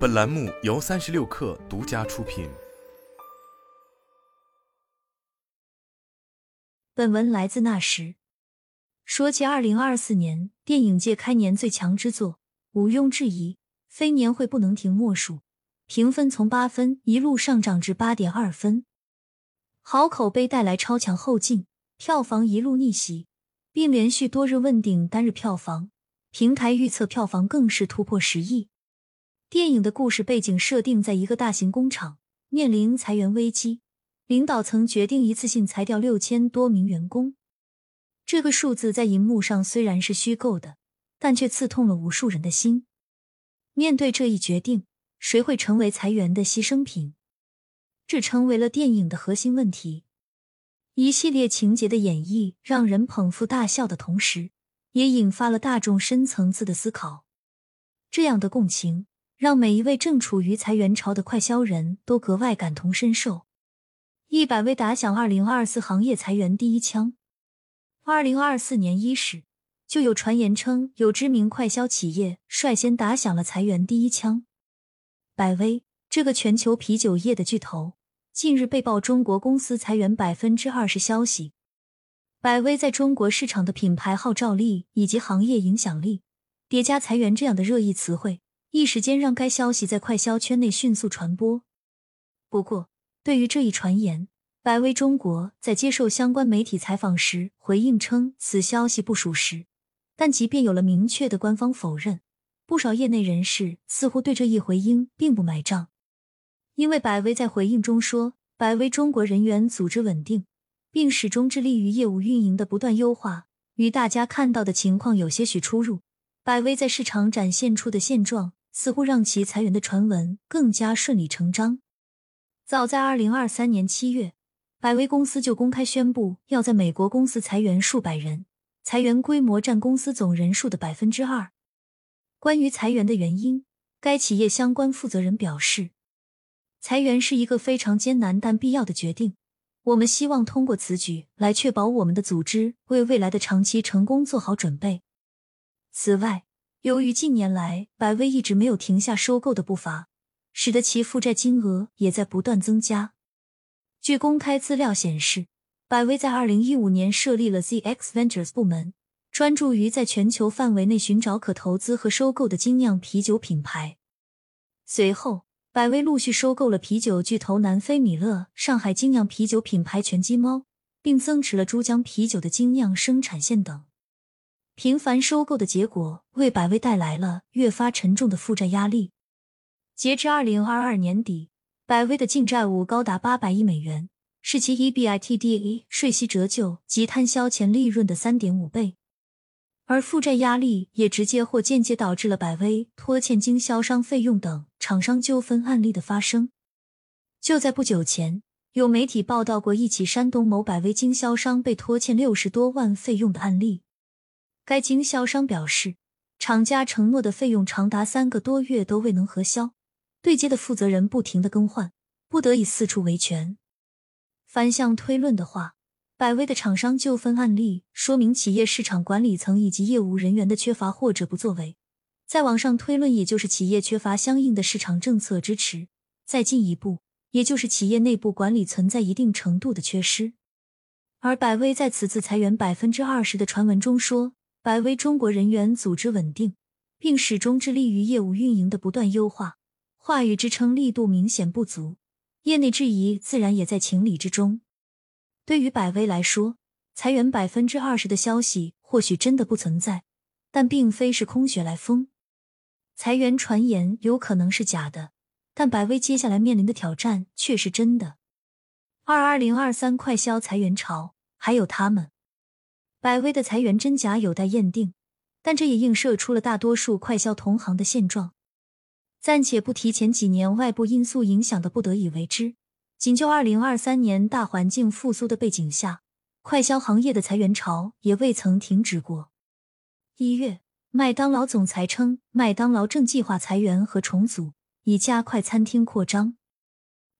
本栏目由三十六氪独家出品。本文来自那时。说起二零二四年电影界开年最强之作，毋庸置疑，非年会不能停莫属。评分从八分一路上涨至八点二分，好口碑带来超强后劲，票房一路逆袭，并连续多日问鼎单日票房。平台预测票房更是突破十亿。电影的故事背景设定在一个大型工厂面临裁员危机，领导层决定一次性裁掉六千多名员工。这个数字在银幕上虽然是虚构的，但却刺痛了无数人的心。面对这一决定，谁会成为裁员的牺牲品？这成为了电影的核心问题。一系列情节的演绎让人捧腹大笑的同时，也引发了大众深层次的思考。这样的共情。让每一位正处于裁员潮的快销人都格外感同身受。一百位打响二零二四行业裁员第一枪。二零二四年伊始，就有传言称有知名快销企业率先打响了裁员第一枪。百威这个全球啤酒业的巨头，近日被曝中国公司裁员百分之二十消息。百威在中国市场的品牌号召力以及行业影响力，叠加裁员这样的热议词汇。一时间让该消息在快消圈内迅速传播。不过，对于这一传言，百威中国在接受相关媒体采访时回应称此消息不属实。但即便有了明确的官方否认，不少业内人士似乎对这一回应并不买账。因为百威在回应中说，百威中国人员组织稳定，并始终致力于业务运营的不断优化，与大家看到的情况有些许出入。百威在市场展现出的现状。似乎让其裁员的传闻更加顺理成章。早在二零二三年七月，百威公司就公开宣布要在美国公司裁员数百人，裁员规模占公司总人数的百分之二。关于裁员的原因，该企业相关负责人表示：“裁员是一个非常艰难但必要的决定。我们希望通过此举来确保我们的组织为未来的长期成功做好准备。”此外，由于近年来百威一直没有停下收购的步伐，使得其负债金额也在不断增加。据公开资料显示，百威在二零一五年设立了 ZX Ventures 部门，专注于在全球范围内寻找可投资和收购的精酿啤酒品牌。随后，百威陆续收购了啤酒巨头南非米勒、上海精酿啤酒品牌全鸡猫，并增持了珠江啤酒的精酿生产线等。频繁收购的结果，为百威带来了越发沉重的负债压力。截至二零二二年底，百威的净债务高达八百亿美元，是其 EBITDA 税息折旧及摊销前利润的三点五倍。而负债压力也直接或间接导致了百威拖欠经销商费用等厂商纠纷案例的发生。就在不久前，有媒体报道过一起山东某百威经销商被拖欠六十多万费用的案例。该经销商表示，厂家承诺的费用长达三个多月都未能核销，对接的负责人不停的更换，不得已四处维权。反向推论的话，百威的厂商纠纷案例说明企业市场管理层以及业务人员的缺乏或者不作为；再往上推论，也就是企业缺乏相应的市场政策支持；再进一步，也就是企业内部管理存在一定程度的缺失。而百威在此次裁员百分之二十的传闻中说。百威中国人员组织稳定，并始终致力于业务运营的不断优化，话语支撑力度明显不足，业内质疑自然也在情理之中。对于百威来说，裁员百分之二十的消息或许真的不存在，但并非是空穴来风。裁员传言有可能是假的，但百威接下来面临的挑战却是真的。二二零二三快销裁员潮，还有他们。百威的裁员真假有待验定，但这也映射出了大多数快销同行的现状。暂且不提前几年外部因素影响的不得已为之，仅就二零二三年大环境复苏的背景下，快销行业的裁员潮也未曾停止过。一月，麦当劳总裁称，麦当劳正计划裁员和重组，以加快餐厅扩张。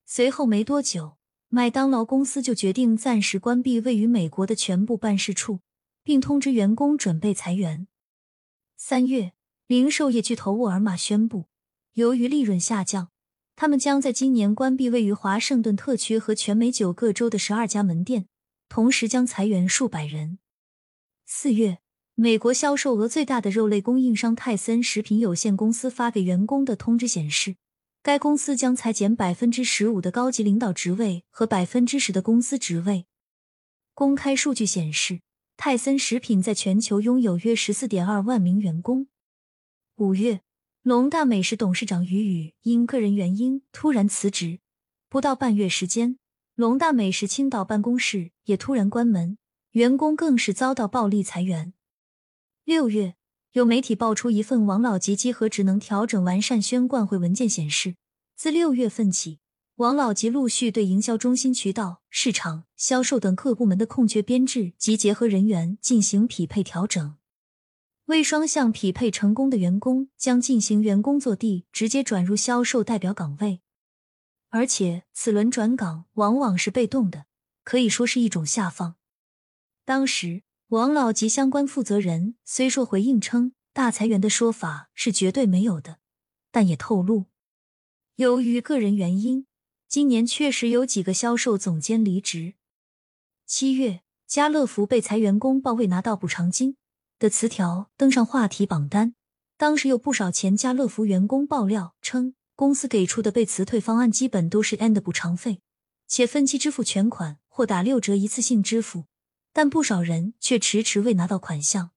随后没多久，麦当劳公司就决定暂时关闭位于美国的全部办事处。并通知员工准备裁员。三月，零售业巨头沃尔玛宣布，由于利润下降，他们将在今年关闭位于华盛顿特区和全美九个州的十二家门店，同时将裁员数百人。四月，美国销售额最大的肉类供应商泰森食品有限公司发给员工的通知显示，该公司将裁减百分之十五的高级领导职位和百分之十的公司职位。公开数据显示，泰森食品在全球拥有约十四点二万名员工。五月，龙大美食董事长于宇因个人原因突然辞职，不到半月时间，龙大美食青岛办公室也突然关门，员工更是遭到暴力裁员。六月，有媒体爆出一份王老吉集合职能调整完善宣贯会文件，显示自六月份起。王老吉陆续对营销中心、渠道、市场、销售等各部门的空缺编制及结合人员进行匹配调整。未双向匹配成功的员工将进行原工作地直接转入销售代表岗位，而且此轮转岗往往是被动的，可以说是一种下放。当时，王老吉相关负责人虽说回应称大裁员的说法是绝对没有的，但也透露，由于个人原因。今年确实有几个销售总监离职。七月，家乐福被裁员工报未拿到补偿金的词条登上话题榜单。当时有不少前家乐福员工爆料称，公司给出的被辞退方案基本都是 N 的补偿费，且分期支付全款或打六折一次性支付，但不少人却迟迟未拿到款项。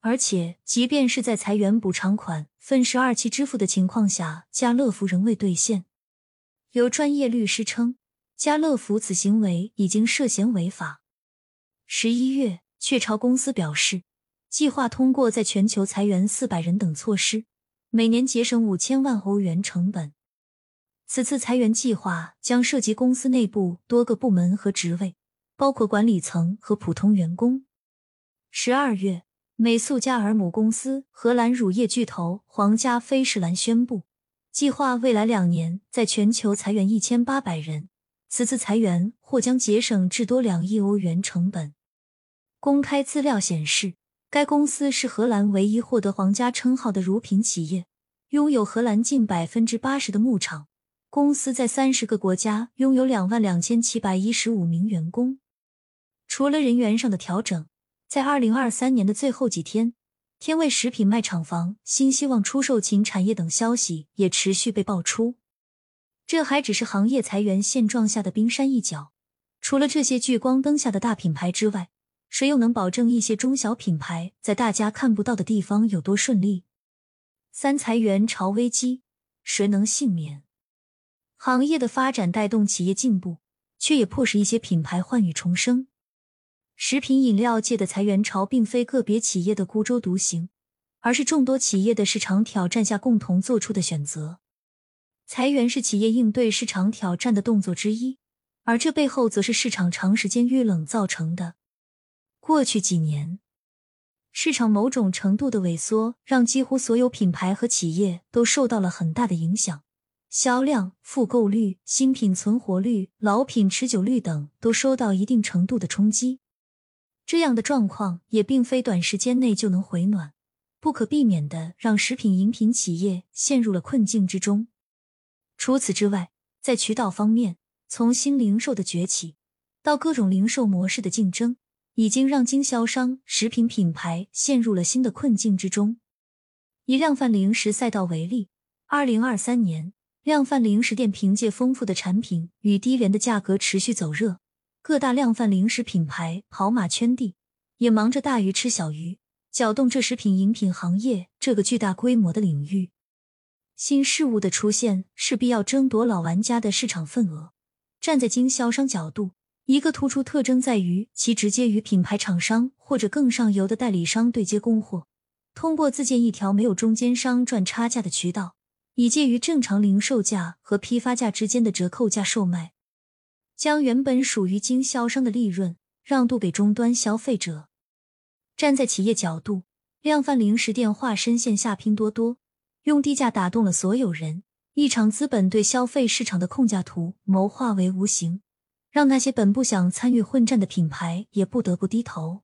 而且，即便是在裁员补偿款分十二期支付的情况下，家乐福仍未兑现。有专业律师称，家乐福此行为已经涉嫌违法。十一月，雀巢公司表示，计划通过在全球裁员四百人等措施，每年节省五千万欧元成本。此次裁员计划将涉及公司内部多个部门和职位，包括管理层和普通员工。十二月，美素佳尔母公司荷兰乳业巨头皇家菲士兰宣布。计划未来两年在全球裁员一千八百人，此次裁员或将节省至多两亿欧元成本。公开资料显示，该公司是荷兰唯一获得皇家称号的乳品企业，拥有荷兰近百分之八十的牧场。公司在三十个国家拥有两万两千七百一十五名员工。除了人员上的调整，在二零二三年的最后几天。天味食品卖厂房、新希望出售禽产业等消息也持续被爆出。这还只是行业裁员现状下的冰山一角。除了这些聚光灯下的大品牌之外，谁又能保证一些中小品牌在大家看不到的地方有多顺利？三裁员潮危机，谁能幸免？行业的发展带动企业进步，却也迫使一些品牌焕羽重生。食品饮料界的裁员潮，并非个别企业的孤舟独行，而是众多企业的市场挑战下共同做出的选择。裁员是企业应对市场挑战的动作之一，而这背后则是市场长时间遇冷造成的。过去几年，市场某种程度的萎缩，让几乎所有品牌和企业都受到了很大的影响，销量、复购率、新品存活率、老品持久率等都受到一定程度的冲击。这样的状况也并非短时间内就能回暖，不可避免的让食品饮品企业陷入了困境之中。除此之外，在渠道方面，从新零售的崛起到各种零售模式的竞争，已经让经销商、食品品牌陷入了新的困境之中。以量贩零食赛道为例，二零二三年，量贩零食店凭借丰富的产品与低廉的价格持续走热。各大量贩零食品牌跑马圈地，也忙着大鱼吃小鱼，搅动这食品饮品行业这个巨大规模的领域。新事物的出现势必要争夺老玩家的市场份额。站在经销商角度，一个突出特征在于其直接与品牌厂商或者更上游的代理商对接供货，通过自建一条没有中间商赚差价的渠道，以介于正常零售价和批发价之间的折扣价售卖。将原本属于经销商的利润让渡给终端消费者。站在企业角度，量贩零食店化身线下拼多多，用低价打动了所有人。一场资本对消费市场的控价图谋划为无形，让那些本不想参与混战的品牌也不得不低头。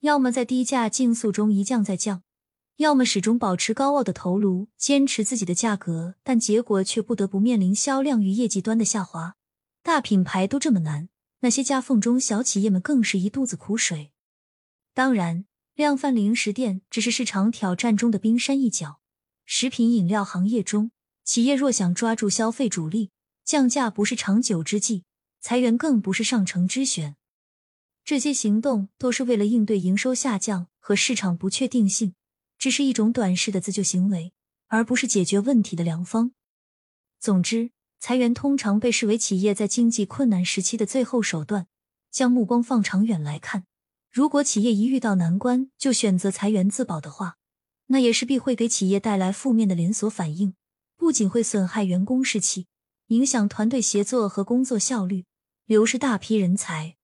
要么在低价竞速中一降再降，要么始终保持高傲的头颅，坚持自己的价格，但结果却不得不面临销量与业绩端的下滑。大品牌都这么难，那些夹缝中小企业们更是一肚子苦水。当然，量贩零食店只是市场挑战中的冰山一角。食品饮料行业中，企业若想抓住消费主力，降价不是长久之计，裁员更不是上乘之选。这些行动都是为了应对营收下降和市场不确定性，只是一种短视的自救行为，而不是解决问题的良方。总之，裁员通常被视为企业在经济困难时期的最后手段。将目光放长远来看，如果企业一遇到难关就选择裁员自保的话，那也势必会给企业带来负面的连锁反应，不仅会损害员工士气，影响团队协作和工作效率，流失大批人才。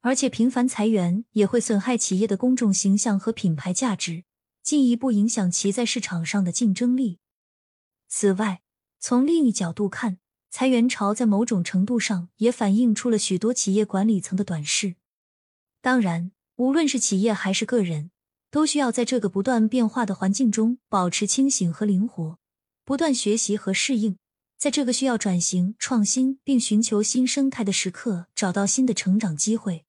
而且频繁裁员也会损害企业的公众形象和品牌价值，进一步影响其在市场上的竞争力。此外，从另一角度看，裁员潮在某种程度上也反映出了许多企业管理层的短视。当然，无论是企业还是个人，都需要在这个不断变化的环境中保持清醒和灵活，不断学习和适应。在这个需要转型、创新并寻求新生态的时刻，找到新的成长机会。